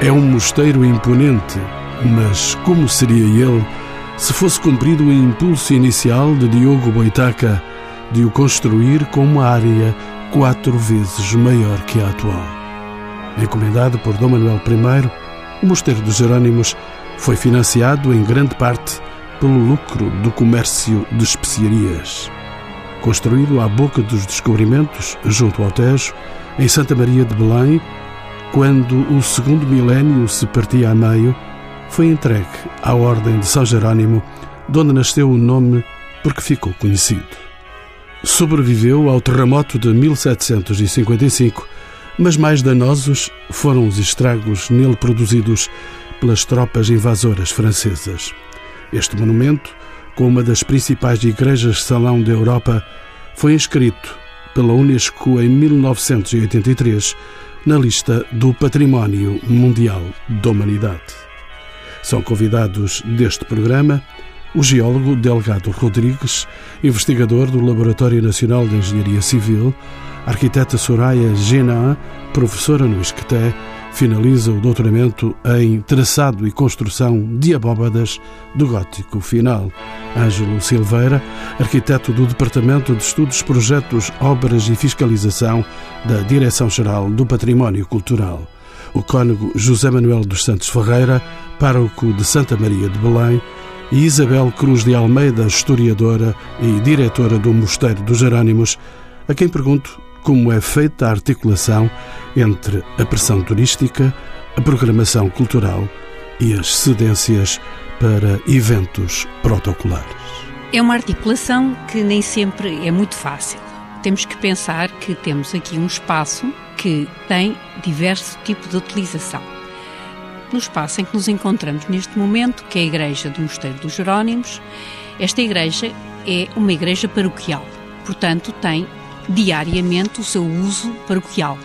É um mosteiro imponente, mas como seria ele se fosse cumprido o impulso inicial de Diogo Boitaca de o construir com uma área quatro vezes maior que a atual? Encomendado por Dom Manuel I, o Mosteiro dos Jerônimos foi financiado em grande parte pelo lucro do comércio de especiarias. Construído à boca dos descobrimentos, junto ao Tejo, em Santa Maria de Belém, quando o segundo milénio se partia a meio, foi entregue à Ordem de São Jerônimo, de onde nasceu o nome porque ficou conhecido. Sobreviveu ao terremoto de 1755, mas mais danosos foram os estragos nele produzidos pelas tropas invasoras francesas. Este monumento, com uma das principais igrejas salão da Europa, foi inscrito pela Unesco em 1983 na lista do Património Mundial da Humanidade. São convidados deste programa o geólogo Delgado Rodrigues, investigador do Laboratório Nacional de Engenharia Civil, a arquiteta Soraya Genan, professora no Isqueté, finaliza o doutoramento em traçado e construção de abóbadas do gótico final. Ângelo Silveira, arquiteto do Departamento de Estudos, Projetos, Obras e Fiscalização da Direção-Geral do Património Cultural. O cônego José Manuel dos Santos Ferreira, pároco de Santa Maria de Belém, e Isabel Cruz de Almeida, historiadora e diretora do Mosteiro dos Jerônimos, a quem pergunto como é feita a articulação entre a pressão turística, a programação cultural e as cedências para eventos protocolares. É uma articulação que nem sempre é muito fácil. Temos que pensar que temos aqui um espaço que tem diverso tipo de utilização. No espaço em que nos encontramos neste momento, que é a Igreja do Mosteiro dos Jerónimos, esta igreja é uma igreja paroquial, portanto, tem diariamente o seu uso paroquial,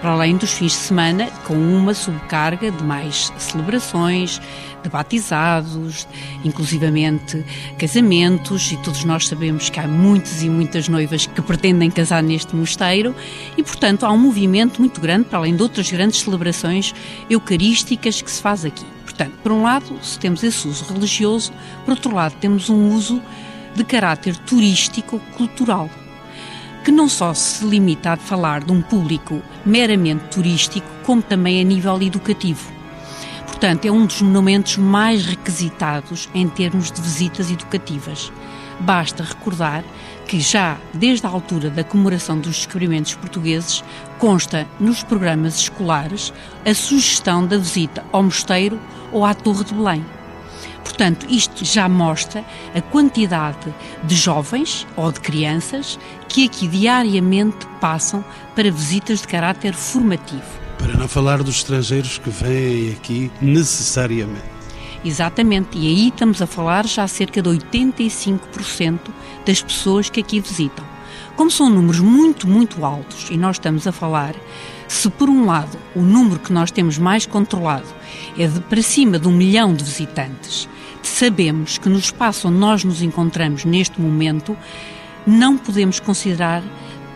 para além dos fins de semana, com uma subcarga de mais celebrações, de batizados, inclusivamente casamentos, e todos nós sabemos que há muitas e muitas noivas que pretendem casar neste mosteiro, e portanto há um movimento muito grande, para além de outras grandes celebrações eucarísticas que se faz aqui. Portanto, por um lado, temos esse uso religioso, por outro lado, temos um uso de caráter turístico-cultural que não só se limita a falar de um público meramente turístico, como também a nível educativo. Portanto, é um dos monumentos mais requisitados em termos de visitas educativas. Basta recordar que já desde a altura da comemoração dos descobrimentos portugueses consta nos programas escolares a sugestão da visita ao mosteiro ou à Torre de Belém. Portanto, isto já mostra a quantidade de jovens ou de crianças que aqui diariamente passam para visitas de caráter formativo. Para não falar dos estrangeiros que vêm aqui necessariamente. Exatamente, e aí estamos a falar já cerca de 85% das pessoas que aqui visitam. Como são números muito, muito altos, e nós estamos a falar, se por um lado o número que nós temos mais controlado é de para cima de um milhão de visitantes, sabemos que no espaço onde nós nos encontramos neste momento, não podemos considerar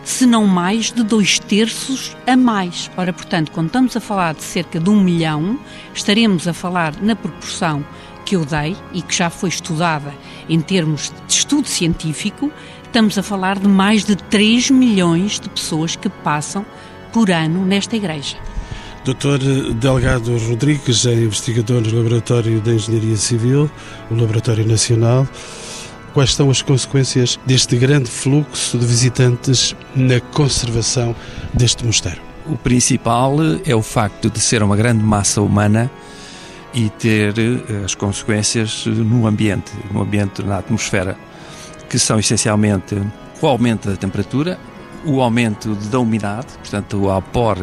senão mais de dois terços a mais. Ora, portanto, quando estamos a falar de cerca de um milhão, estaremos a falar na proporção que eu dei e que já foi estudada em termos de estudo científico, estamos a falar de mais de 3 milhões de pessoas que passam por ano nesta igreja. Dr. Delgado Rodrigues é investigador no Laboratório de Engenharia Civil, o Laboratório Nacional. Quais são as consequências deste grande fluxo de visitantes na conservação deste mosteiro? O principal é o facto de ser uma grande massa humana e ter eh, as consequências no ambiente, no ambiente, na atmosfera, que são essencialmente o aumento da temperatura, o aumento da umidade, portanto, o apor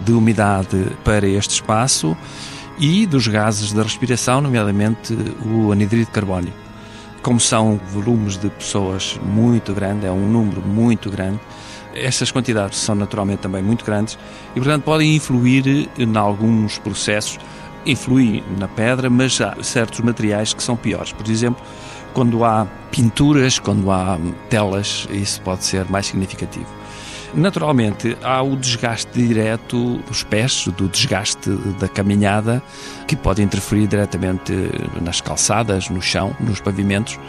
de umidade para este espaço e dos gases da respiração, nomeadamente o anidrido carbono. Como são volumes de pessoas muito grandes, é um número muito grande, essas quantidades são naturalmente também muito grandes e, portanto, podem influir em alguns processos, influir na pedra, mas há certos materiais que são piores. Por exemplo, quando há pinturas, quando há telas, isso pode ser mais significativo. Naturalmente, há o desgaste direto dos pés, do desgaste da caminhada, que pode interferir diretamente nas calçadas, no chão, nos pavimentos,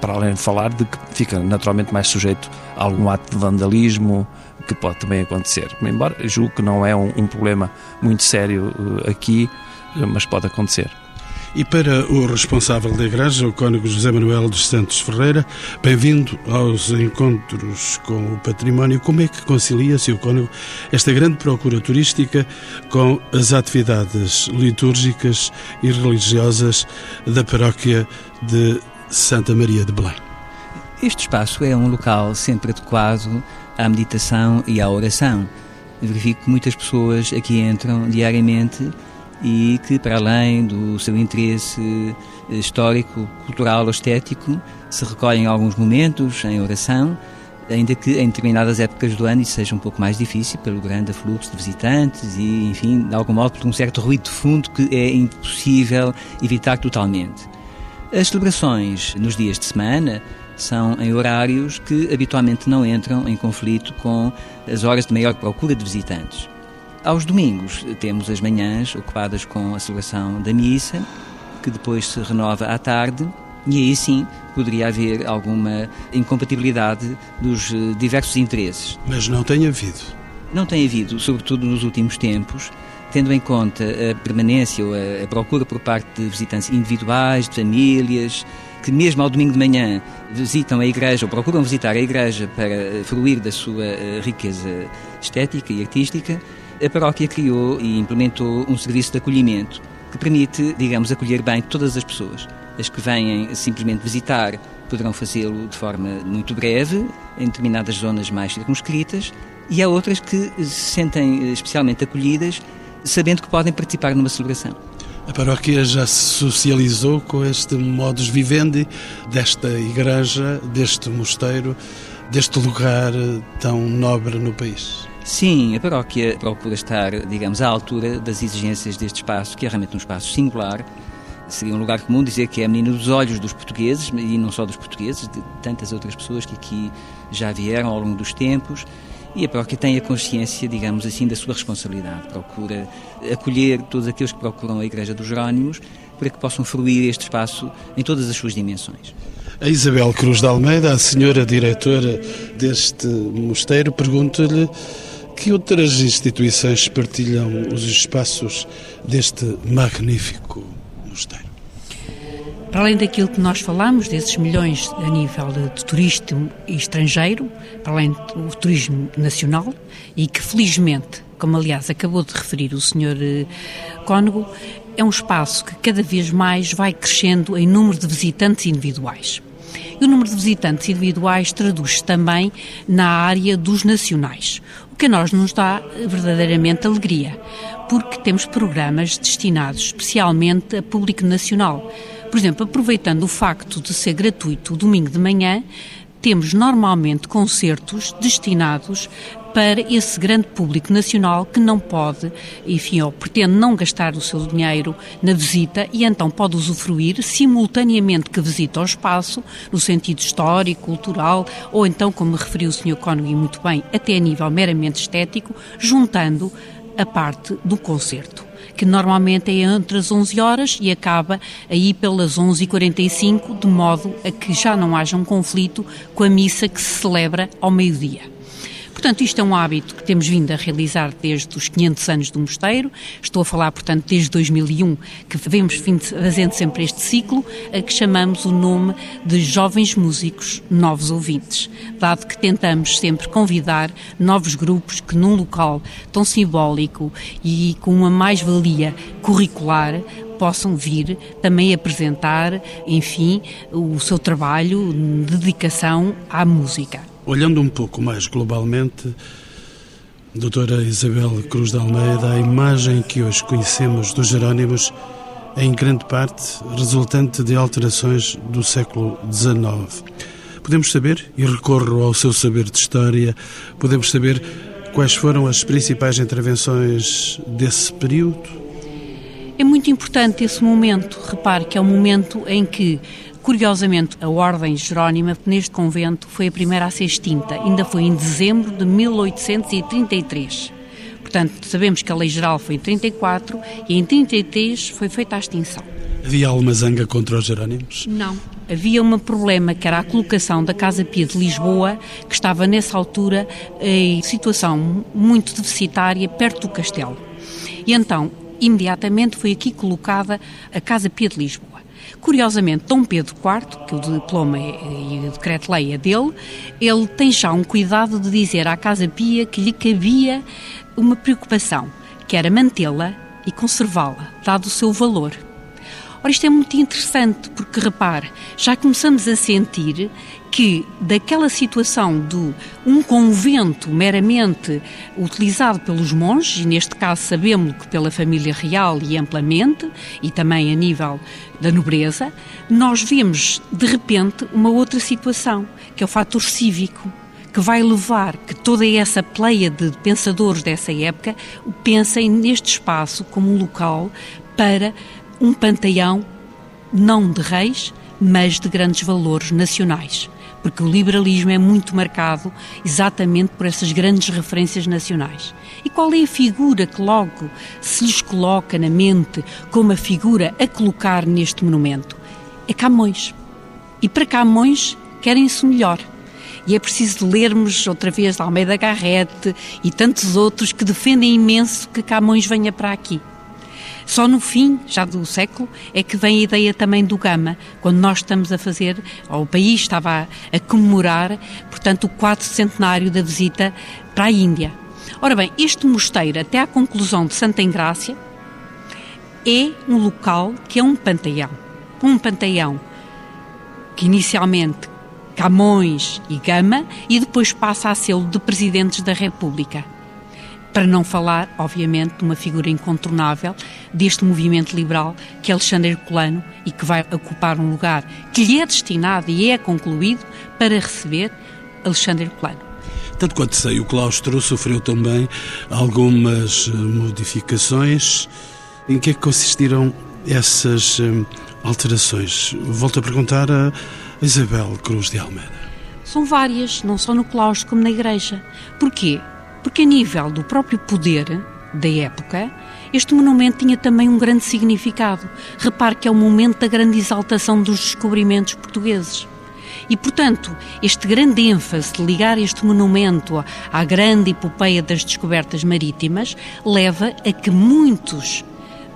para além de falar de que fica naturalmente mais sujeito a algum ato de vandalismo, que pode também acontecer. Embora julgo que não é um, um problema muito sério uh, aqui, mas pode acontecer. E para o responsável da Igreja, o Cônego José Manuel dos Santos Ferreira, bem-vindo aos encontros com o património. Como é que concilia, Sr. Cônego, esta grande procura turística com as atividades litúrgicas e religiosas da paróquia de Santa Maria de Belém? Este espaço é um local sempre adequado à meditação e à oração. Verifico que muitas pessoas aqui entram diariamente e que, para além do seu interesse histórico, cultural ou estético, se recolhem alguns momentos em oração, ainda que em determinadas épocas do ano isso seja um pouco mais difícil pelo grande afluxo de visitantes e, enfim, de algum modo por um certo ruído de fundo que é impossível evitar totalmente. As celebrações nos dias de semana são em horários que habitualmente não entram em conflito com as horas de maior procura de visitantes. Aos domingos temos as manhãs ocupadas com a celebração da missa, que depois se renova à tarde, e aí sim poderia haver alguma incompatibilidade dos eh, diversos interesses. Mas não tem havido. Não tem havido, sobretudo nos últimos tempos, tendo em conta a permanência ou a procura por parte de visitantes individuais, de famílias, que mesmo ao domingo de manhã visitam a igreja ou procuram visitar a igreja para fruir da sua eh, riqueza estética e artística, a paróquia criou e implementou um serviço de acolhimento que permite, digamos, acolher bem todas as pessoas. As que vêm simplesmente visitar poderão fazê-lo de forma muito breve, em determinadas zonas mais circunscritas, e há outras que se sentem especialmente acolhidas, sabendo que podem participar numa celebração. A paróquia já se socializou com este modus vivendi desta igreja, deste mosteiro, deste lugar tão nobre no país. Sim, a paróquia procura estar, digamos, à altura das exigências deste espaço, que é realmente um espaço singular. Seria um lugar comum dizer que é a menina dos olhos dos portugueses, e não só dos portugueses, de tantas outras pessoas que aqui já vieram ao longo dos tempos. E a paróquia tem a consciência, digamos assim, da sua responsabilidade. Procura acolher todos aqueles que procuram a Igreja dos Jerónimos para que possam fruir este espaço em todas as suas dimensões. A Isabel Cruz de Almeida, a senhora diretora deste mosteiro, pergunta-lhe que outras instituições partilham os espaços deste magnífico mosteiro? Para além daquilo que nós falamos, desses milhões a nível de turismo estrangeiro, para além do turismo nacional, e que felizmente, como aliás acabou de referir o Sr. Eh, Cónego, é um espaço que cada vez mais vai crescendo em número de visitantes individuais. E o número de visitantes individuais traduz-se também na área dos nacionais que a nós nos dá verdadeiramente alegria, porque temos programas destinados especialmente a público nacional. Por exemplo, aproveitando o facto de ser gratuito o domingo de manhã, temos normalmente concertos destinados para esse grande público nacional que não pode, enfim, ou pretende não gastar o seu dinheiro na visita e então pode usufruir simultaneamente que visita o espaço, no sentido histórico, cultural, ou então, como referiu o Sr. Cónigo muito bem, até a nível meramente estético, juntando a parte do concerto que normalmente é entre as 11 horas e acaba aí pelas 11h45, de modo a que já não haja um conflito com a missa que se celebra ao meio-dia. Portanto, isto é um hábito que temos vindo a realizar desde os 500 anos do mosteiro. Estou a falar, portanto, desde 2001, que vemos fazendo sempre este ciclo, a que chamamos o nome de Jovens Músicos Novos Ouvintes, dado que tentamos sempre convidar novos grupos que, num local tão simbólico e com uma mais-valia curricular, possam vir também apresentar, enfim, o seu trabalho, dedicação à música. Olhando um pouco mais globalmente, doutora Isabel Cruz de Almeida, a imagem que hoje conhecemos dos Jerónimos é em grande parte resultante de alterações do século XIX. Podemos saber, e recorro ao seu saber de história, podemos saber quais foram as principais intervenções desse período? É muito importante esse momento. Repare que é o momento em que Curiosamente, a Ordem Jerónima, neste convento, foi a primeira a ser extinta, ainda foi em dezembro de 1833. Portanto, sabemos que a Lei Geral foi em 34 e em 33 foi feita a extinção. Havia alguma zanga contra os Jerónimos? Não. Havia um problema que era a colocação da Casa Pia de Lisboa, que estava nessa altura em situação muito deficitária perto do castelo. E então, imediatamente foi aqui colocada a Casa Pia de Lisboa. Curiosamente, Dom Pedro IV, que o diploma e o decreto-lei é dele, ele tem já um cuidado de dizer à Casa Pia que lhe cabia uma preocupação, que era mantê-la e conservá-la, dado o seu valor. Ora, isto é muito interessante porque, repare, já começamos a sentir que daquela situação de um convento meramente utilizado pelos monges, e neste caso sabemos que pela família real e amplamente, e também a nível da nobreza, nós vemos de repente uma outra situação, que é o fator cívico que vai levar que toda essa pleia de pensadores dessa época pensem neste espaço como um local para um panteão não de reis, mas de grandes valores nacionais. Porque o liberalismo é muito marcado exatamente por essas grandes referências nacionais. E qual é a figura que logo se lhes coloca na mente como a figura a colocar neste monumento? É Camões. E para Camões querem-se melhor. E é preciso lermos outra vez Almeida Garrett e tantos outros que defendem imenso que Camões venha para aqui. Só no fim, já do século, é que vem a ideia também do Gama, quando nós estamos a fazer, ou o país estava a, a comemorar, portanto, o quarto centenário da visita para a Índia. Ora bem, este mosteiro, até à conclusão de Santa Engrácia, é um local que é um panteão. Um panteão que inicialmente Camões e Gama e depois passa a ser o de presidentes da República. Para não falar, obviamente, de uma figura incontornável deste movimento liberal, que é Alexandre Herculano, e que vai ocupar um lugar que lhe é destinado e é concluído para receber Alexandre Herculano. Tanto quanto sei, o claustro sofreu também algumas eh, modificações. Em que é que consistiram essas eh, alterações? Volto a perguntar a Isabel Cruz de Almeida. São várias, não só no claustro como na igreja. Porquê? Porque a nível do próprio poder da época, este monumento tinha também um grande significado. Repare que é o momento da grande exaltação dos descobrimentos portugueses. E, portanto, este grande ênfase de ligar este monumento à grande epopeia das descobertas marítimas leva a que muitos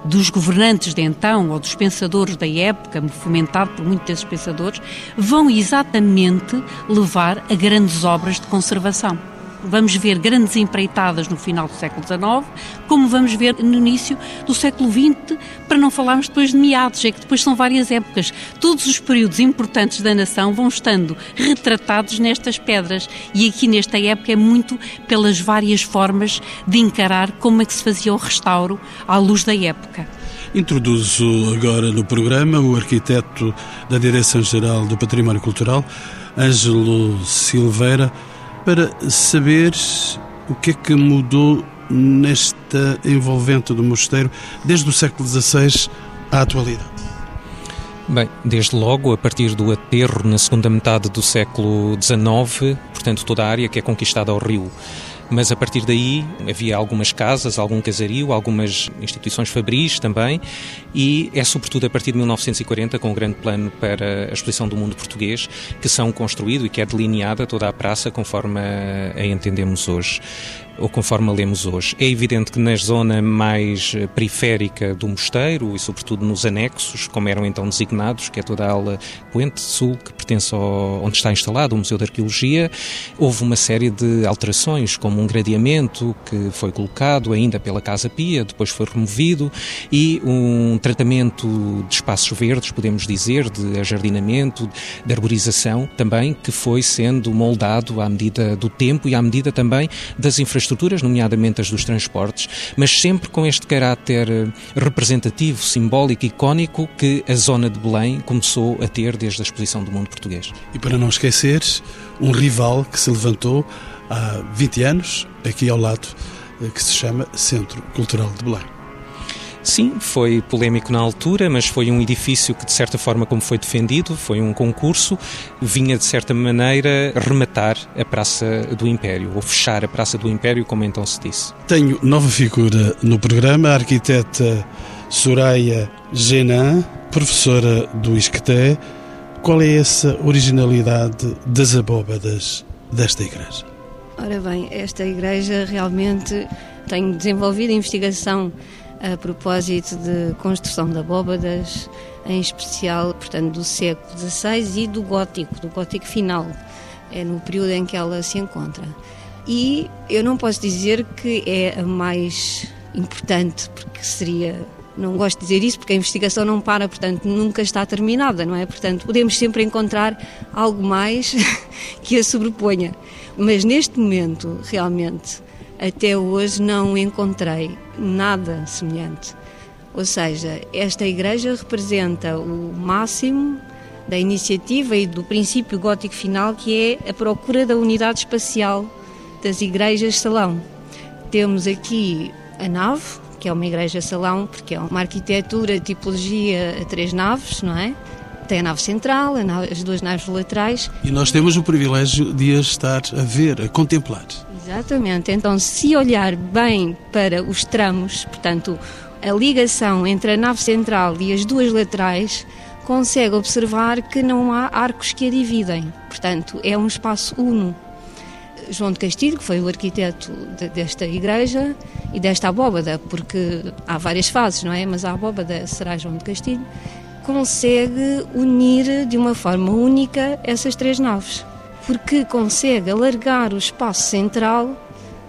dos governantes de então ou dos pensadores da época, fomentado por muitos desses pensadores, vão exatamente levar a grandes obras de conservação vamos ver grandes empreitadas no final do século XIX, como vamos ver no início do século XX, para não falarmos depois de meados, é que depois são várias épocas. Todos os períodos importantes da nação vão estando retratados nestas pedras e aqui nesta época é muito pelas várias formas de encarar como é que se fazia o restauro à luz da época. Introduzo agora no programa o arquiteto da Direção-Geral do Património Cultural, Ângelo Silveira, para saber o que é que mudou nesta envolvente do mosteiro desde o século XVI à atualidade. Bem, desde logo, a partir do aterro na segunda metade do século XIX, portanto, toda a área que é conquistada ao rio mas a partir daí havia algumas casas, algum casario, algumas instituições fabris também, e é sobretudo a partir de 1940, com o grande plano para a exposição do mundo português, que são construído e que é delineada toda a praça conforme a entendemos hoje ou conforme a lemos hoje. É evidente que na zona mais periférica do mosteiro e sobretudo nos anexos, como eram então designados, que é toda a ala Poente Sul, que pertence ao, onde está instalado o Museu de Arqueologia, houve uma série de alterações, como um gradeamento que foi colocado ainda pela Casa Pia, depois foi removido, e um tratamento de espaços verdes, podemos dizer, de ajardinamento, de arborização também, que foi sendo moldado à medida do tempo e à medida também das infraestruturas nomeadamente as dos transportes, mas sempre com este caráter eh, representativo, simbólico, icónico que a zona de Belém começou a ter desde a exposição do mundo português. E para não esquecer, um rival que se levantou há 20 anos, aqui ao lado, eh, que se chama Centro Cultural de Belém. Sim, foi polémico na altura, mas foi um edifício que, de certa forma, como foi defendido, foi um concurso, vinha, de certa maneira, rematar a Praça do Império, ou fechar a Praça do Império, como então se disse. Tenho nova figura no programa, a arquiteta Soraya Genan, professora do ISCTE. Qual é essa originalidade das abóbadas desta igreja? Ora bem, esta igreja realmente tem desenvolvido investigação a propósito de construção de abóbadas, em especial, portanto, do século XVI e do gótico, do gótico final, é no período em que ela se encontra. E eu não posso dizer que é a mais importante, porque seria não gosto de dizer isso porque a investigação não para, portanto, nunca está terminada, não é? Portanto, podemos sempre encontrar algo mais que a sobreponha. Mas neste momento, realmente, até hoje não encontrei nada semelhante. Ou seja, esta igreja representa o máximo da iniciativa e do princípio gótico final, que é a procura da unidade espacial das igrejas-salão. Temos aqui a nave, que é uma igreja-salão, porque é uma arquitetura, tipologia a três naves, não é? Tem a nave central, a nave, as duas naves laterais. E nós temos o privilégio de a estar a ver, a contemplar. Exatamente. Então, se olhar bem para os tramos, portanto, a ligação entre a nave central e as duas laterais, consegue observar que não há arcos que a dividem. Portanto, é um espaço uno. João de Castilho, que foi o arquiteto de, desta igreja e desta abóbada, porque há várias fases, não é? Mas a abóbada será João de Castilho, consegue unir de uma forma única essas três naves, porque consegue alargar o espaço central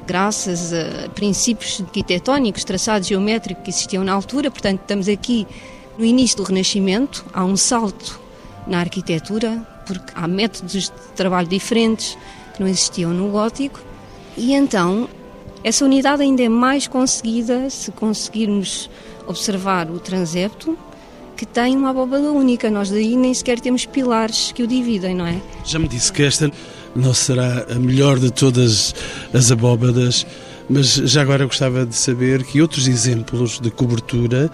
graças a princípios arquitetónicos, traçados geométricos que existiam na altura, portanto, estamos aqui no início do Renascimento, há um salto na arquitetura, porque há métodos de trabalho diferentes, não existiam no gótico. E então, essa unidade ainda é mais conseguida se conseguirmos observar o transepto, que tem uma abóbada única. Nós daí nem sequer temos pilares que o dividem, não é? Já me disse que esta não será a melhor de todas as abóbadas, mas já agora gostava de saber que outros exemplos de cobertura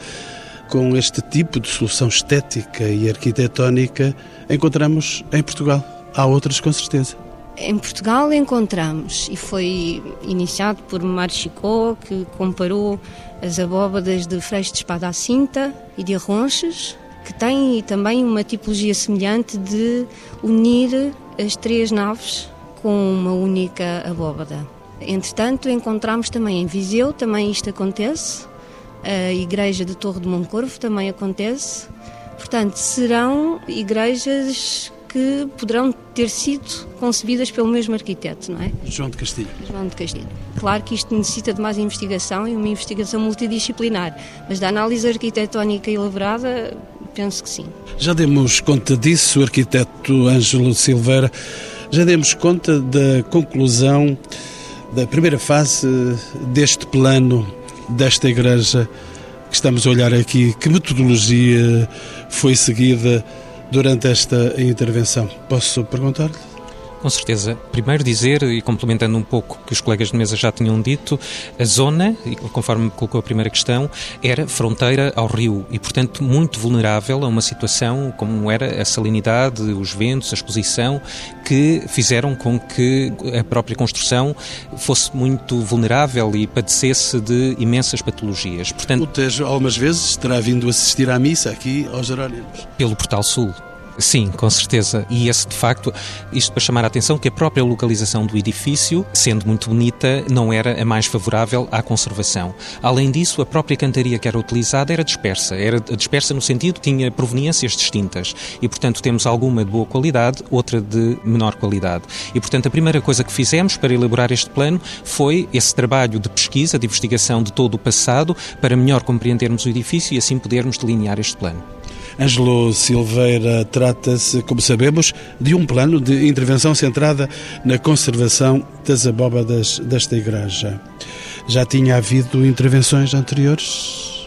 com este tipo de solução estética e arquitetónica encontramos em Portugal. Há outras com certeza. Em Portugal encontramos, e foi iniciado por Mário Chicó, que comparou as abóbadas de freixo de espada à cinta e de arronches, que têm também uma tipologia semelhante de unir as três naves com uma única abóbada. Entretanto, encontramos também em Viseu, também isto acontece, a igreja de Torre de Moncorvo também acontece. Portanto, serão igrejas que poderão ter sido concebidas pelo mesmo arquiteto, não é? João de Castilho. João de Castilho. Claro que isto necessita de mais investigação e uma investigação multidisciplinar, mas da análise arquitetónica elaborada, penso que sim. Já demos conta disso, o arquiteto Ângelo Silveira, já demos conta da conclusão da primeira fase deste plano desta igreja que estamos a olhar aqui. Que metodologia foi seguida? Durante esta intervenção. Posso perguntar-lhe? Com certeza. Primeiro dizer, e complementando um pouco o que os colegas de mesa já tinham dito, a zona, conforme me colocou a primeira questão, era fronteira ao rio e, portanto, muito vulnerável a uma situação como era a salinidade, os ventos, a exposição, que fizeram com que a própria construção fosse muito vulnerável e padecesse de imensas patologias. Portanto, o Tejo, algumas vezes, terá vindo assistir à missa aqui aos Jerónimos. Pelo Portal Sul. Sim, com certeza. E esse, de facto, isto para chamar a atenção que a própria localização do edifício, sendo muito bonita, não era a mais favorável à conservação. Além disso, a própria cantaria que era utilizada era dispersa. Era dispersa no sentido que tinha proveniências distintas. E, portanto, temos alguma de boa qualidade, outra de menor qualidade. E, portanto, a primeira coisa que fizemos para elaborar este plano foi esse trabalho de pesquisa, de investigação de todo o passado, para melhor compreendermos o edifício e assim podermos delinear este plano. Ângelo Silveira trata-se, como sabemos, de um plano de intervenção centrada na conservação das abóbadas desta igreja. Já tinha havido intervenções anteriores?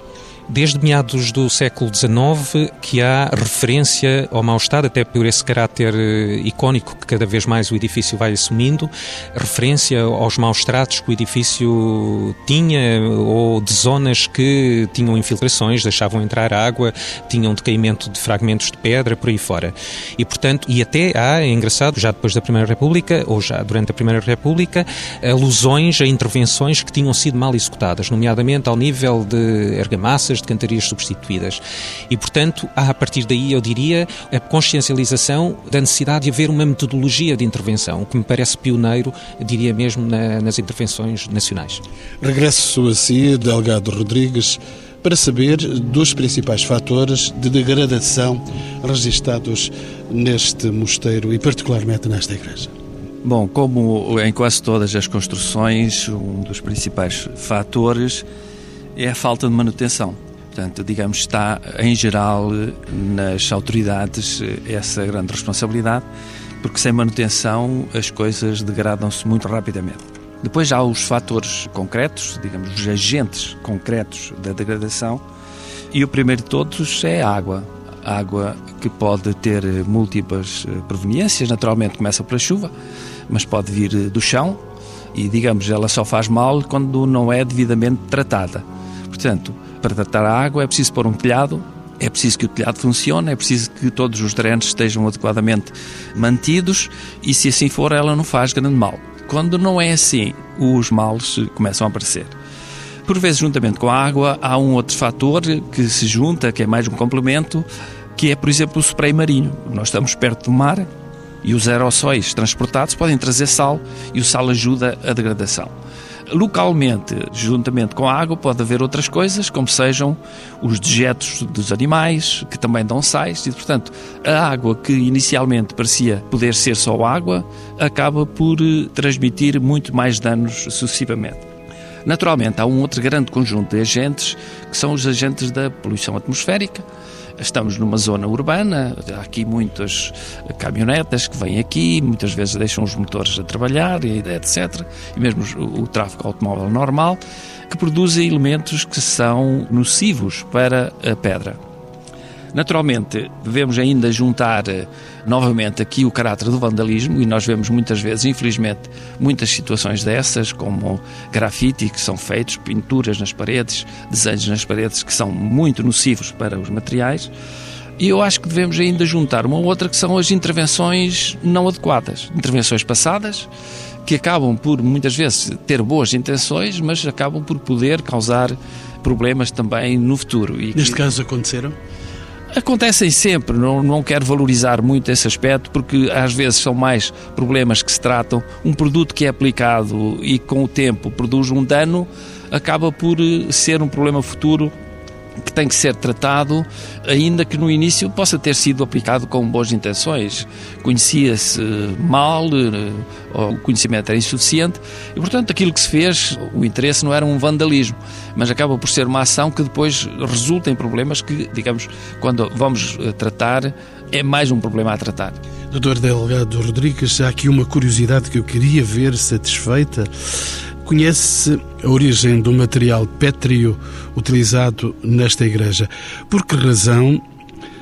Desde meados do século XIX que há referência ao mau estado, até por esse caráter eh, icónico que cada vez mais o edifício vai assumindo, referência aos maus tratos que o edifício tinha ou de zonas que tinham infiltrações, deixavam entrar água, tinham decaimento de fragmentos de pedra, por aí fora. E, portanto, e até há, é engraçado, já depois da Primeira República, ou já durante a Primeira República, alusões a intervenções que tinham sido mal executadas, nomeadamente ao nível de argamassas, de cantarias substituídas. E, portanto, há a partir daí, eu diria, a consciencialização da necessidade de haver uma metodologia de intervenção, que me parece pioneiro, diria mesmo, na, nas intervenções nacionais. Regresso a si, Delgado Rodrigues, para saber dos principais fatores de degradação registados neste mosteiro e particularmente nesta igreja. Bom, como em quase todas as construções, um dos principais fatores é a falta de manutenção. Portanto, digamos, está em geral nas autoridades essa grande responsabilidade, porque sem manutenção as coisas degradam-se muito rapidamente. Depois há os fatores concretos, digamos, os agentes concretos da degradação, e o primeiro de todos é a água. A água que pode ter múltiplas eh, proveniências, naturalmente começa pela chuva, mas pode vir do chão e, digamos, ela só faz mal quando não é devidamente tratada. Portanto, para tratar a água é preciso pôr um telhado, é preciso que o telhado funcione, é preciso que todos os drenos estejam adequadamente mantidos e, se assim for, ela não faz grande mal. Quando não é assim, os males começam a aparecer. Por vezes, juntamente com a água, há um outro fator que se junta, que é mais um complemento, que é, por exemplo, o spray marinho. Nós estamos perto do mar e os aerossóis transportados podem trazer sal e o sal ajuda a degradação. Localmente, juntamente com a água, pode haver outras coisas, como sejam os dejetos dos animais, que também dão sais, e portanto, a água que inicialmente parecia poder ser só água, acaba por eh, transmitir muito mais danos sucessivamente. Naturalmente, há um outro grande conjunto de agentes, que são os agentes da poluição atmosférica, Estamos numa zona urbana, há aqui muitas caminhonetas que vêm aqui, muitas vezes deixam os motores a trabalhar, etc. E mesmo o, o tráfego automóvel normal, que produzem elementos que são nocivos para a pedra. Naturalmente, devemos ainda juntar eh, novamente aqui o caráter do vandalismo e nós vemos muitas vezes, infelizmente, muitas situações dessas, como grafite que são feitos, pinturas nas paredes, desenhos nas paredes que são muito nocivos para os materiais. E eu acho que devemos ainda juntar uma outra que são as intervenções não adequadas, intervenções passadas que acabam por muitas vezes ter boas intenções, mas acabam por poder causar problemas também no futuro. E Neste que... caso aconteceram? Acontecem sempre, não, não quero valorizar muito esse aspecto, porque às vezes são mais problemas que se tratam. Um produto que é aplicado e com o tempo produz um dano, acaba por eh, ser um problema futuro que tem que ser tratado, ainda que no início possa ter sido aplicado com boas intenções. Conhecia-se mal, eh, o conhecimento era insuficiente, e portanto aquilo que se fez, o interesse não era um vandalismo, mas acaba por ser uma ação que depois resulta em problemas que, digamos, quando vamos eh, tratar, é mais um problema a tratar. Doutor Delgado Rodrigues, há aqui uma curiosidade que eu queria ver satisfeita. Conhece a origem do material pétreo utilizado nesta igreja? Por que razão,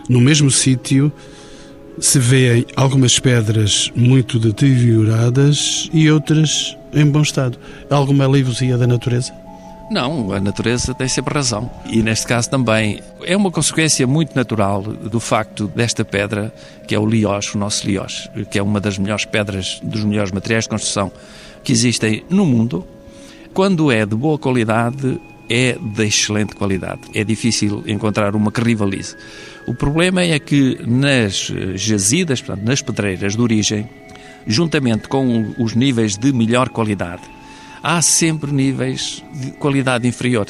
no mesmo sítio, se vêem algumas pedras muito deterioradas e outras em bom estado? Alguma alivosia da natureza? Não, a natureza tem sempre razão. E neste caso também é uma consequência muito natural do facto desta pedra, que é o liós, o nosso liós, que é uma das melhores pedras, dos melhores materiais de construção que existem no mundo, quando é de boa qualidade, é de excelente qualidade. É difícil encontrar uma que rivalize. O problema é que nas jazidas, portanto, nas pedreiras de origem, juntamente com os níveis de melhor qualidade, há sempre níveis de qualidade inferior.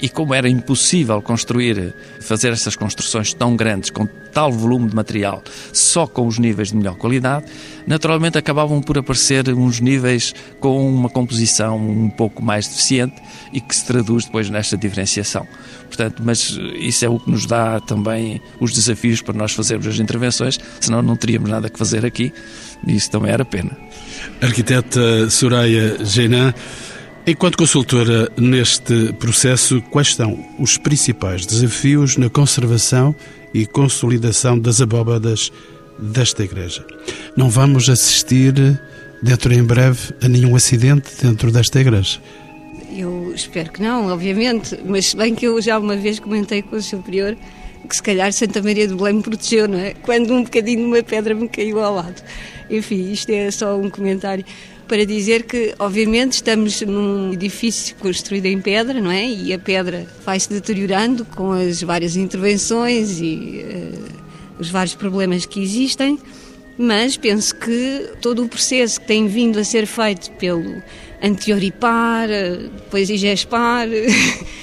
E como era impossível construir, fazer essas construções tão grandes, com tal volume de material, só com os níveis de melhor qualidade, naturalmente acabavam por aparecer uns níveis com uma composição um pouco mais deficiente e que se traduz depois nesta diferenciação. Portanto, mas isso é o que nos dá também os desafios para nós fazermos as intervenções, senão não teríamos nada que fazer aqui e isso também era pena. Arquiteta Soraya Genan, Enquanto consultora neste processo, quais são os principais desafios na conservação e consolidação das abóbadas desta igreja? Não vamos assistir dentro em breve a nenhum acidente dentro desta igreja? Eu espero que não, obviamente, mas bem que eu já uma vez comentei com o superior que se calhar Santa Maria do Belém me protegeu, não é? Quando um bocadinho de uma pedra me caiu ao lado. Enfim, isto é só um comentário para dizer que, obviamente, estamos num edifício construído em pedra, não é? E a pedra vai se deteriorando com as várias intervenções e uh, os vários problemas que existem, mas penso que todo o processo que tem vindo a ser feito pelo anterior IPAR, eh, depois IGESPAR.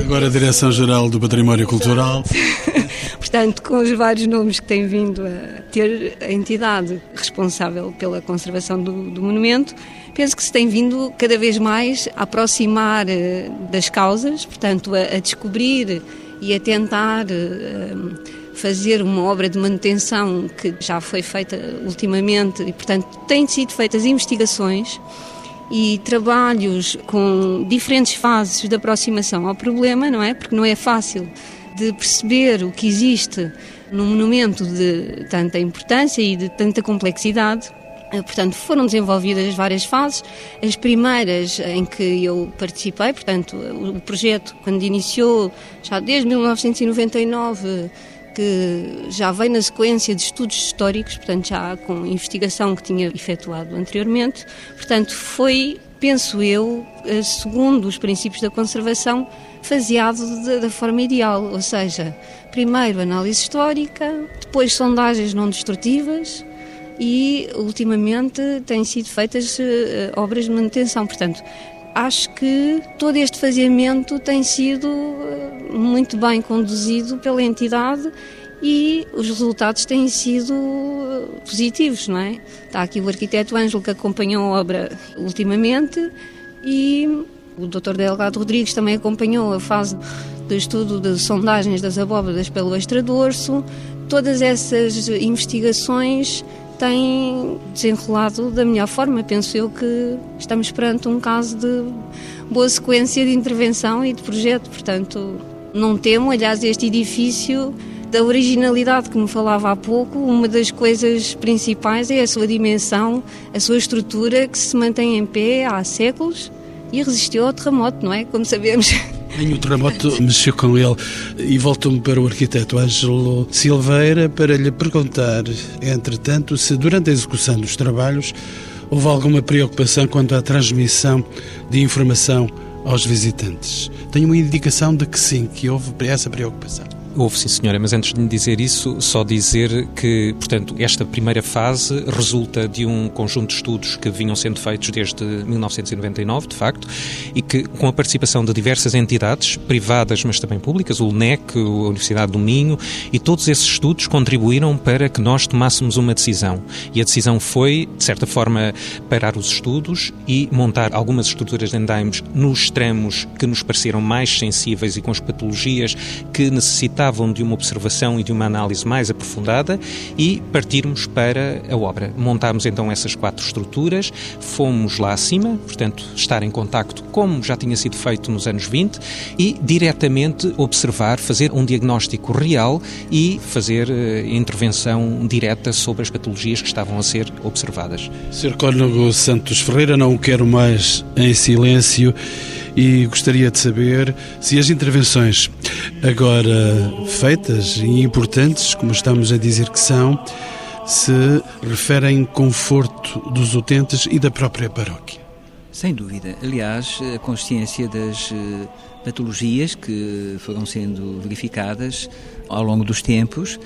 Agora a Direção-Geral do Património Cultural. Portanto, com os vários nomes que tem vindo a ter a entidade responsável pela conservação do, do monumento, penso que se tem vindo cada vez mais a aproximar uh, das causas, portanto, a, a, descobrir e a tentar uh, fazer uma obra de manutenção que já foi feita ultimamente e, portanto, têm sido feitas investigações e trabalhos com diferentes fases de aproximação ao problema, não é? Porque não é fácil de perceber o que existe num monumento de tanta importância e de tanta complexidade. Eh, portanto, foram desenvolvidas várias fases. As primeiras em que eu participei, portanto, o projeto, quando iniciou, já desde 1999, que já vem na sequência de estudos históricos, portanto, já com investigação que tinha efetuado anteriormente. Portanto, foi, penso eu, eh, segundo os princípios da conservação, faseado da forma ideal, ou seja, primeiro análise histórica, depois sondagens não destrutivas e, ultimamente, têm sido feitas uh, obras de manutenção. Portanto, acho que todo este faseamento tem sido muito bem conduzido pela entidade e os resultados têm sido positivos, não é? Está aqui o arquiteto Ângelo que acompanhou a obra ultimamente e o Dr. Delgado Rodrigues também acompanhou a fase de estudo de sondagens das abóbadas pelo extradorso. Todas essas investigações têm desenrolado da melhor forma. Penso eu que estamos perante um caso de boa sequência de intervenção e de projeto. Portanto, não temo, aliás, este edifício da originalidade que me falava há pouco, uma das coisas principais é a sua dimensão, a sua estrutura que se mantém em pé há séculos e resistiu ao terremoto, não é? Como sabemos. Nem o terremoto mexeu com ele. E voltou-me para o arquiteto Ângelo Silveira para lhe perguntar, entretanto, se durante a execução dos trabalhos houve alguma preocupação quanto à transmissão de informação aos visitantes. Tenho uma indicação de que sim, que houve essa preocupação. Houve, sim, senhora, mas antes de lhe dizer isso, só dizer que, portanto, esta primeira fase resulta de um conjunto de estudos que vinham sendo feitos desde 1999, de facto, e que, com a participação de diversas entidades, privadas, mas também públicas, o LNEC, a Universidade do Minho, e todos esses estudos contribuíram para que nós tomássemos uma decisão. E a decisão foi, de certa forma, parar os estudos e montar algumas estruturas de andaimes nos tramos que nos pareceram mais sensíveis e com as patologias que necessitavam de uma observação e de uma análise mais aprofundada e partirmos para a obra. Montámos então essas quatro estruturas, fomos lá acima, portanto, estar em contacto como já tinha sido feito nos anos 20 e diretamente observar, fazer um diagnóstico real e fazer uh, intervenção direta sobre as patologias que estavam a ser observadas. Sr. Cónigo Santos Ferreira, não o quero mais em silêncio e gostaria de saber se as intervenções agora feitas e importantes, como estamos a dizer que são, se referem conforto dos utentes e da própria paróquia. Sem dúvida. Aliás, a consciência das eh, patologias que foram sendo verificadas ao longo dos tempos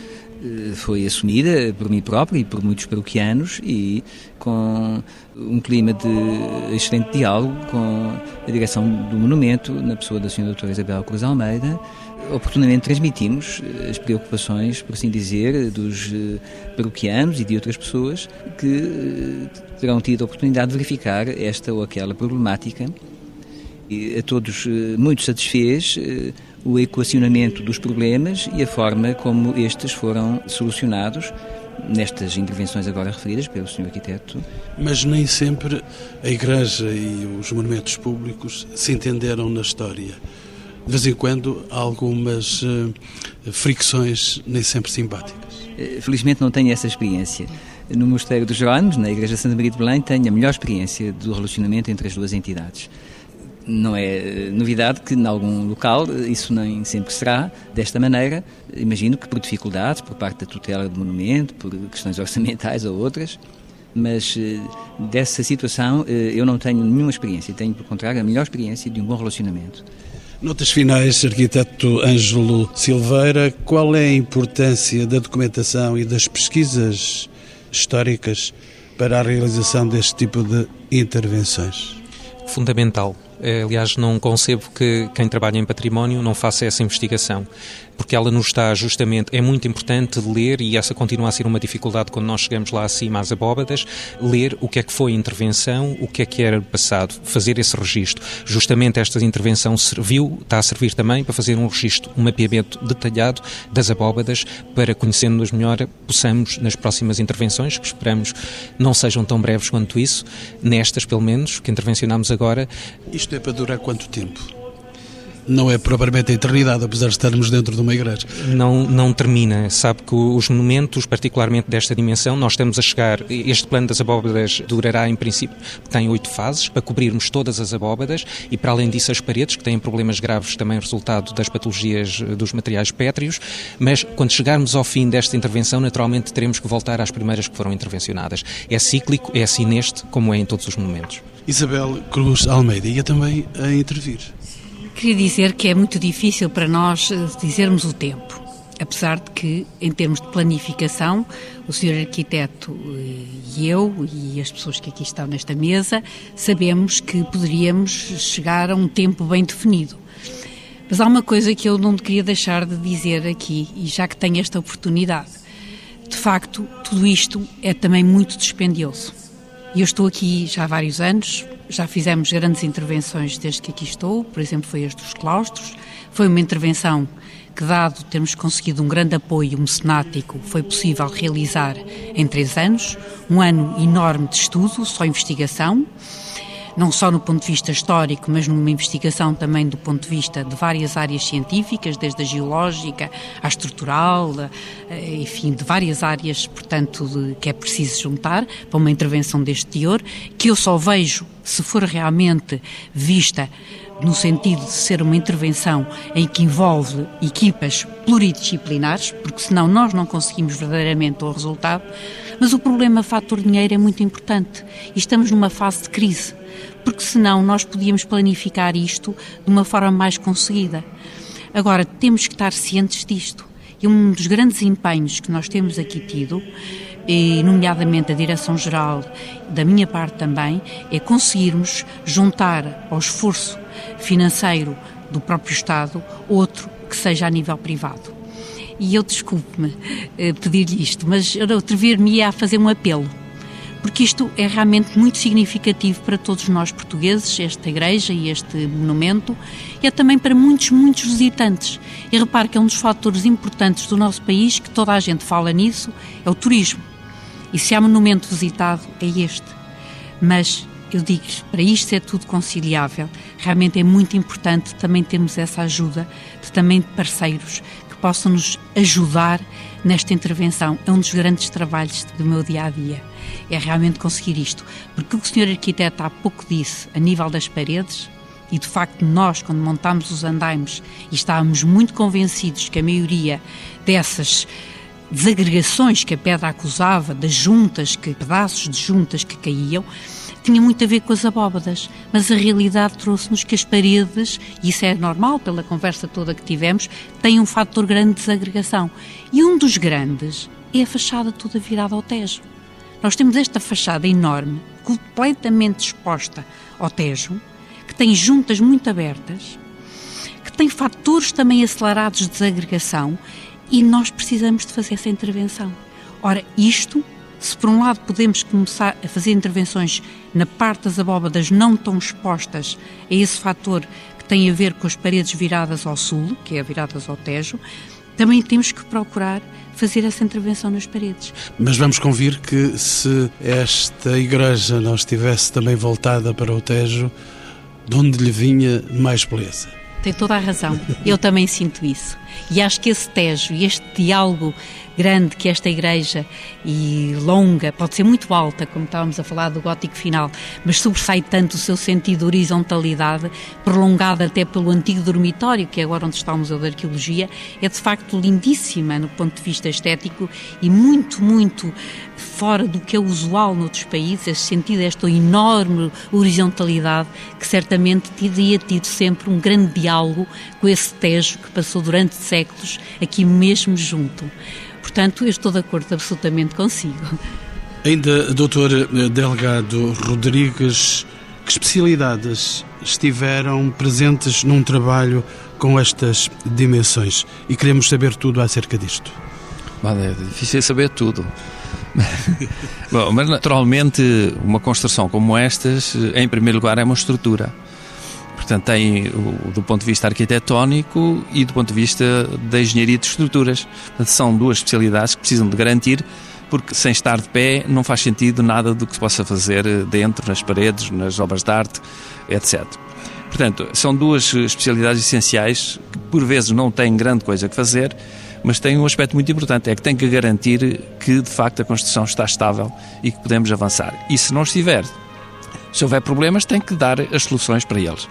foi assumida por mim próprio e por muitos paroquianos e com um clima de excelente diálogo com a direção do monumento, na pessoa da Sra. Doutora Isabel Cruz Almeida, oportunamente transmitimos eh, as preocupações, por assim dizer, dos eh, paroquianos e de outras pessoas que terão tido a oportunidade de verificar esta ou aquela problemática. E a todos muito satisfez o equacionamento dos problemas e a forma como estes foram solucionados nestas intervenções agora referidas pelo Sr. Arquiteto. Mas nem sempre a Igreja e os monumentos públicos se entenderam na história. De vez em quando há algumas uh, fricções nem sempre simpáticas. Eh, felizmente não tenho essa experiência. No Mosteiro dos Jerónimos, na Igreja Santa Maria de Belém, tenho a melhor experiência do relacionamento entre as duas entidades. Não é novidade que, em algum local, isso nem sempre será desta maneira. Imagino que por dificuldades, por parte da tutela do monumento, por questões orçamentais ou outras, mas eh, dessa situação eh, eu não tenho nenhuma experiência. Tenho, por contrário, a melhor experiência de um bom relacionamento. Notas finais, arquiteto Ângelo Silveira, qual é a importância da documentação e das pesquisas históricas para a realização deste tipo de intervenções? Fundamental. Eh, aliás, não concebo que quem trabalha em património não faça essa investigação porque ela nos está justamente, é muito importante ler, e essa continua a ser uma dificuldade quando nós chegamos lá acima às abóbadas, ler o que é que foi a intervenção, o que é que era passado, fazer esse registro. Justamente esta intervenção serviu, está a servir também para fazer um registro, um mapeamento detalhado das abóbadas, para conhecendo-as melhor, possamos, nas próximas intervenções, que esperamos não sejam tão breves quanto isso, nestas pelo menos, que intervencionamos agora. Isto é para durar quanto tempo? Não é propriamente a eternidade, apesar de estarmos dentro de uma igreja. Não, não termina. Sabe que os monumentos, particularmente desta dimensão, nós estamos a chegar. Este plano das abóbadas durará, em princípio, tem oito fases para cobrirmos todas as abóbadas e, para além disso, as paredes, que têm problemas graves também resultado das patologias dos materiais pétreos. Mas quando chegarmos ao fim desta intervenção, naturalmente teremos que voltar às primeiras que foram intervencionadas. É cíclico, é assim neste, como é em todos os monumentos. Isabel Cruz Almeida ia também a intervir. Queria dizer que é muito difícil para nós eh, dizermos o tempo. Apesar de que, em termos de planificação, o senhor arquiteto eh, e eu e as pessoas que aqui estão nesta mesa sabemos que poderíamos chegar a um tempo bem definido. Mas há uma coisa que eu não queria deixar de dizer aqui, e já que tenho esta oportunidade. De facto, tudo isto é também muito dispendioso. E eu estou aqui já há vários anos, já fizemos grandes intervenções desde que aqui estou, por exemplo, foi as dos claustros. Foi uma intervenção que, dado termos conseguido um grande apoio mecenático, foi possível realizar em três anos. Um ano enorme de estudo, só investigação não só no ponto de vista histórico, mas numa investigação também do ponto de vista de várias áreas científicas, desde a geológica à estrutural, eh, enfim, de várias áreas, portanto, de, que é preciso juntar para uma intervenção deste teor, que eu só vejo se for realmente vista no sentido de ser uma intervenção em que envolve equipas pluridisciplinares, porque senão nós não conseguimos verdadeiramente o resultado. Mas o problema fator dinheiro é muito importante e estamos numa fase de crise porque senão nós podíamos planificar isto de uma forma mais conseguida. Agora, temos que estar cientes disto. E um dos grandes empenhos que nós temos aqui tido, e nomeadamente a Direção-Geral, da minha parte também, é conseguirmos juntar ao esforço financeiro do próprio Estado outro que seja a nível privado. E eu desculpe-me eh, pedir-lhe isto, mas atrever-me a fazer um apelo porque isto é realmente muito significativo para todos nós portugueses, esta igreja e este monumento, e é também para muitos, muitos visitantes. E repare que é um dos fatores importantes do nosso país, que toda a gente fala nisso, é o turismo. E se há monumento visitado, é este. Mas eu digo-lhes, para isto ser tudo conciliável, realmente é muito importante também termos essa ajuda de também de parceiros que possam nos ajudar nesta intervenção. É um dos grandes trabalhos do meu dia a dia é realmente conseguir isto. Porque o que o senhor arquiteto há pouco disse, a nível das paredes, e de facto nós, quando montámos os andaimes, e estávamos muito convencidos que a maioria dessas desagregações que a pedra acusava, das juntas, que pedaços de juntas que caíam, tinha muito a ver com as abóbadas, mas a realidade trouxe-nos que as paredes, e isso é normal pela conversa toda que tivemos, têm um fator grande de desagregação. E um dos grandes é a fachada toda virada ao Tejo. Nós temos esta fachada enorme, completamente exposta ao Tejo, que tem juntas muito abertas, que tem fatores também acelerados de desagregação e nós precisamos de fazer essa intervenção. Ora, isto, se por um lado podemos começar a fazer intervenções na parte das abóbadas não tão expostas a esse fator que tem a ver com as paredes viradas ao sul, que é viradas ao Tejo, também temos que procurar fazer essa intervenção nas paredes. Mas vamos convir que se esta igreja não estivesse também voltada para o Tejo, de onde lhe vinha mais beleza? Tem toda a razão. Eu também sinto isso. E acho que esse Tejo e este diálogo grande que esta igreja e longa, pode ser muito alta, como estávamos a falar do gótico final, mas sobressai tanto o seu sentido de horizontalidade, prolongada até pelo antigo dormitório, que é agora onde está o Museu de Arqueologia, é de facto lindíssima no ponto de vista estético e muito, muito fora do que é usual noutros países, esse sentido, esta enorme horizontalidade que certamente teria tido sempre um grande diálogo com esse Tejo que passou durante séculos aqui mesmo junto. Portanto, eu estou de acordo absolutamente consigo. Ainda, doutor Delgado Rodrigues, que especialidades estiveram presentes num trabalho com estas dimensões? E queremos saber tudo acerca disto. É difícil saber tudo. Bom, mas naturalmente uma construção como estas, em primeiro lugar, é uma estrutura. Portanto, tem do ponto de vista arquitetónico e do ponto de vista da engenharia de estruturas. Portanto, são duas especialidades que precisam de garantir, porque sem estar de pé não faz sentido nada do que se possa fazer dentro, nas paredes, nas obras de arte, etc. Portanto, são duas especialidades essenciais que por vezes não têm grande coisa a fazer, mas têm um aspecto muito importante, é que tem que garantir que de facto a construção está estável e que podemos avançar. E se não estiver, se houver problemas, tem que dar as soluções para eles.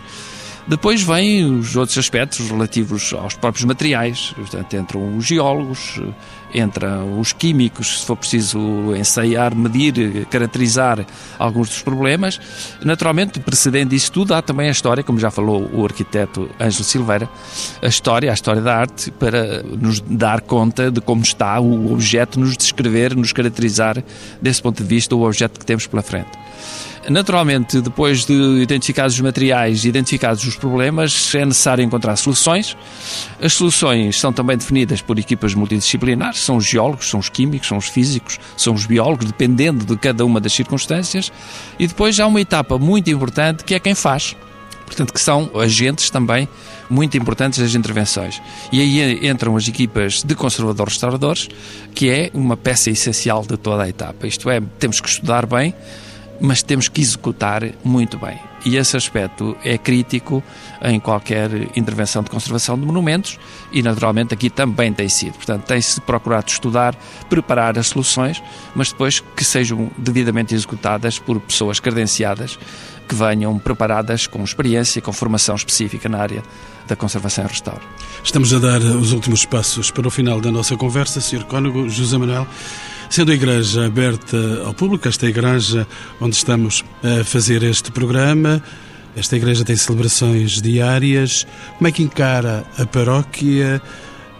Depois vêm os outros aspectos relativos aos próprios materiais, portanto, entram os geólogos, entram os químicos, se for preciso ensaiar, medir, caracterizar alguns dos problemas. Naturalmente, precedendo isso tudo, há também a história, como já falou o arquiteto Ângelo Silveira, a história, a história da arte, para nos dar conta de como está o objeto, nos descrever, nos caracterizar, desse ponto de vista, o objeto que temos pela frente. Naturalmente, depois de identificados os materiais, identificados os problemas, é necessário encontrar soluções. As soluções são também definidas por equipas multidisciplinares, são os geólogos, são os químicos, são os físicos, são os biólogos, dependendo de cada uma das circunstâncias. E depois há uma etapa muito importante que é quem faz. Portanto, que são agentes também muito importantes das intervenções. E aí entram as equipas de conservadores-restauradores, que é uma peça essencial de toda a etapa. Isto é, temos que estudar bem, mas temos que executar muito bem. E esse aspecto é crítico em qualquer intervenção de conservação de monumentos e, naturalmente, aqui também tem sido. Portanto, tem-se procurado estudar, preparar as soluções, mas depois que sejam devidamente executadas por pessoas credenciadas que venham preparadas com experiência, com formação específica na área da conservação e restauro. Estamos a dar os últimos passos para o final da nossa conversa, Sr. Cónigo José Manuel. Sendo a igreja aberta ao público, esta igreja onde estamos a fazer este programa, esta igreja tem celebrações diárias. Como é que encara a paróquia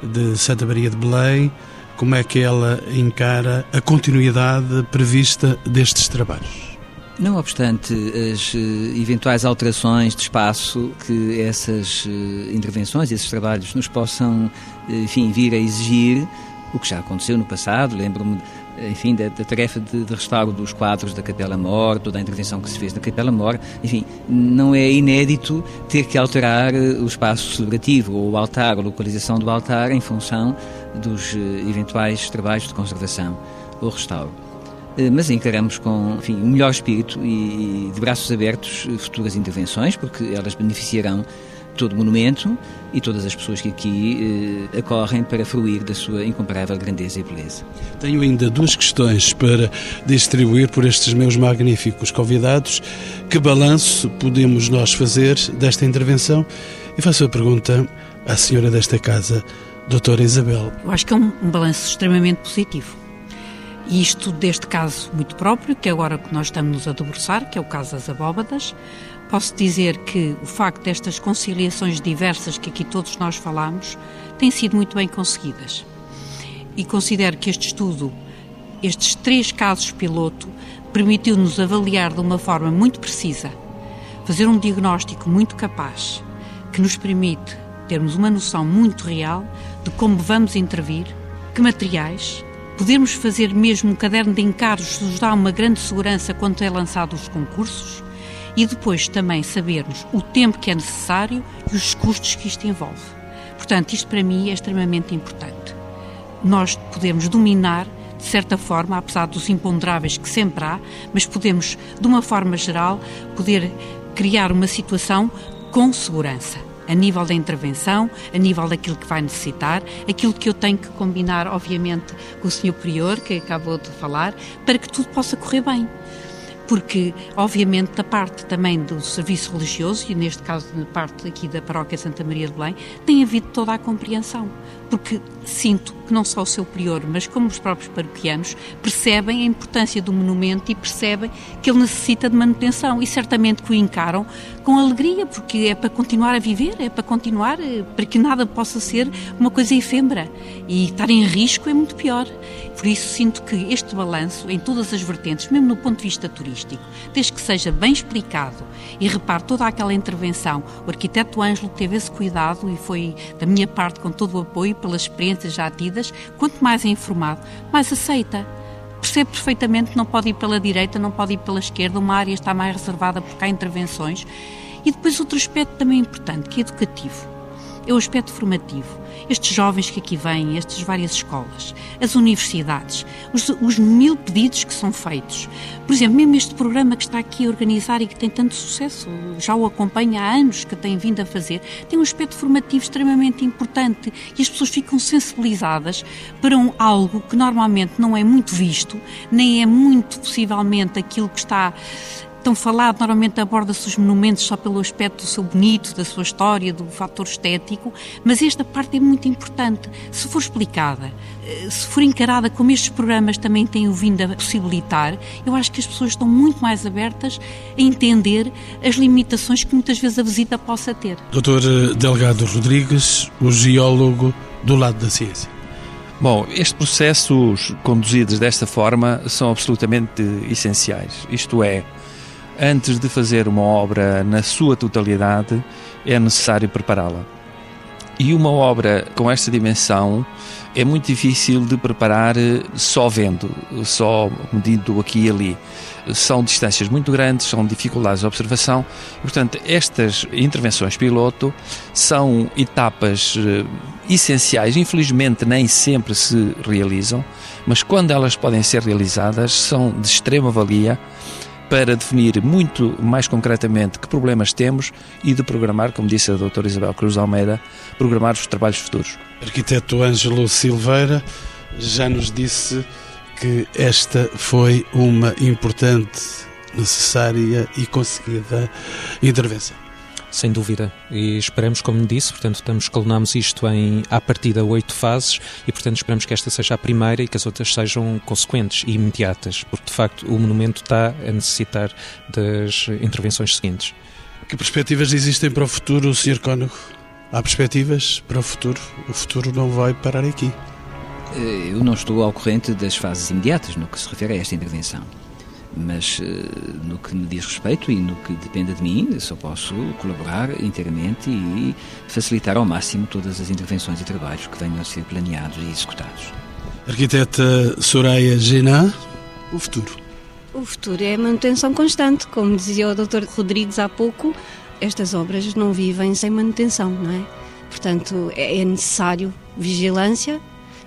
de Santa Maria de Belém? Como é que ela encara a continuidade prevista destes trabalhos? Não obstante as eh, eventuais alterações de espaço que essas eh, intervenções, esses trabalhos nos possam, eh, enfim, vir a exigir, o que já aconteceu no passado, lembro-me enfim, da, da tarefa de, de, restauro dos quadros da Capela Mor, toda a intervenção que se fez na Capela Mor, enfim, não é inédito ter que alterar eh, o espaço celebrativo ou o altar, a localização do altar em função dos eh, eventuais trabalhos de conservação ou restauro. Eh, mas encaramos com enfim, o melhor espírito e de braços abertos futuras intervenções, porque elas beneficiarão todo o monumento e todas as pessoas que aqui eh, acorrem para fruir da sua incomparável grandeza e beleza. Tenho ainda duas questões para distribuir por estes meus magníficos convidados. Que balanço podemos nós fazer desta intervenção? E faço a pergunta à senhora desta casa, doutora Isabel. Eu acho que é um, um balanço extremamente positivo. E isto deste caso muito próprio, que é agora que nós estamos a debruçar, que é o caso das abóbadas, Posso dizer que o facto destas conciliações diversas que aqui todos nós falamos têm sido muito bem conseguidas. E considero que este estudo, estes três casos piloto, permitiu-nos avaliar de uma forma muito precisa, fazer um diagnóstico muito capaz, que nos permite termos uma noção muito real de como vamos intervir, que materiais, podermos fazer mesmo um caderno de encargos que nos dá uma grande segurança quando é lançado os concursos, e depois também sabermos o tempo que é necessário e os custos que isto envolve. Portanto, isto para mim é extremamente importante. Nós podemos dominar de certa forma, apesar dos imponderáveis que sempre há, mas podemos, de uma forma geral, poder criar uma situação com segurança a nível da intervenção, a nível daquilo que vai necessitar, aquilo que eu tenho que combinar, obviamente, com o Sr. Prior, que acabou de falar, para que tudo possa correr bem porque, obviamente, da parte também do serviço religioso, e neste caso da parte aqui da Paróquia Santa Maria de Belém, tem havido toda a compreensão, porque sinto que não só o seu prior, mas como os próprios paroquianos, percebem a importância do monumento e percebem que ele necessita de manutenção e certamente que o encaram com alegria, porque é para continuar a viver, é para continuar, eh, para que nada possa ser uma coisa efêmera. E estar em risco é muito pior. Por isso sinto que este balanço, em todas as vertentes, mesmo no ponto de vista turístico, desde que seja bem explicado e repare toda aquela intervenção, o arquiteto Ângelo teve esse cuidado e foi da minha parte com todo o apoio pelas experiências já tidas, quanto mais é informado, mais aceita percebe perfeitamente que não pode ir pela direita, não pode ir pela esquerda, uma área está mais reservada porque há intervenções. E depois outro aspecto também importante, que é educativo, é o aspecto formativo. Estes jovens que aqui vêm, estas várias escolas, as universidades, os, os, mil pedidos que são feitos. Por exemplo, mesmo este programa que está aqui a organizar e que tem tanto sucesso, já o acompanha há anos que tem vindo a fazer, tem um aspecto formativo extremamente importante e as pessoas ficam sensibilizadas para um, algo que normalmente não é muito visto, nem é muito possivelmente aquilo que está tão falado, normalmente aborda-se os monumentos só pelo aspecto do seu bonito, da sua história, do fator estético, mas esta parte é muito importante. Se for explicada, eh, se for encarada como estes programas também têm vindo a possibilitar, eu acho que as pessoas estão muito mais abertas a entender as limitações que muitas vezes a visita possa ter. Doutor eh, Delgado Rodrigues, o geólogo do lado da ciência. Bom, estes processos conduzidos desta forma são absolutamente essenciais. Isto é, antes de fazer uma obra na sua totalidade, é necessário prepará-la. E uma obra com esta dimensão é muito difícil de preparar eh, só vendo, só medindo aqui e ali. São distâncias muito grandes, são dificuldades de observação. Portanto, estas intervenções piloto são etapas eh, essenciais. Infelizmente, nem sempre se realizam, mas quando elas podem ser realizadas, são de extrema valia para definir muito mais concretamente que problemas temos e de programar, como disse a doutora Isabel Cruz Almeida, programar os trabalhos futuros. Arquiteto Ângelo Silveira já nos disse que esta foi uma importante, necessária e conseguida intervenção. Sem dúvida. E esperamos, como disse, portanto, estamos, escalonamos isto em, à partida, oito fases e, portanto, esperamos que esta seja a primeira e que as outras sejam consequentes e imediatas, porque, de facto, o monumento está a necessitar das intervenções seguintes. Que perspectivas existem para o futuro, Sr. Cónigo? Há perspectivas para o futuro? O futuro não vai parar aqui. Eh, eu não estou ao corrente das fases imediatas no que se refere a esta intervenção mas eh, no que me diz respeito e no que dependa de mim, só posso colaborar inteiramente e facilitar ao máximo todas as intervenções e trabalhos que venham a ser planeados e executados. Arquiteta Soraya Gená, o futuro. O futuro é a manutenção constante, como dizia o Dr. Rodrigues há pouco, estas obras não vivem sem manutenção, não é? Portanto, é, é necessário vigilância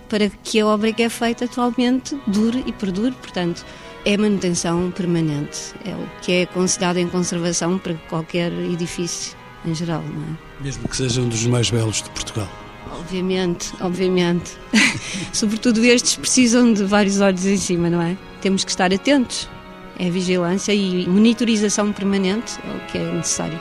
para que a obra que é feita atualmente dure e perdure, portanto, é manutenção permanente, é o que é aconselhado em conservação para qualquer edifício em geral, não é? Mesmo que seja um dos mais belos de Portugal. Obviamente, obviamente. Sobretudo estes precisam de vários olhos em cima, não é? Temos que estar atentos. É vigilância e monitorização permanente é o que é necessário.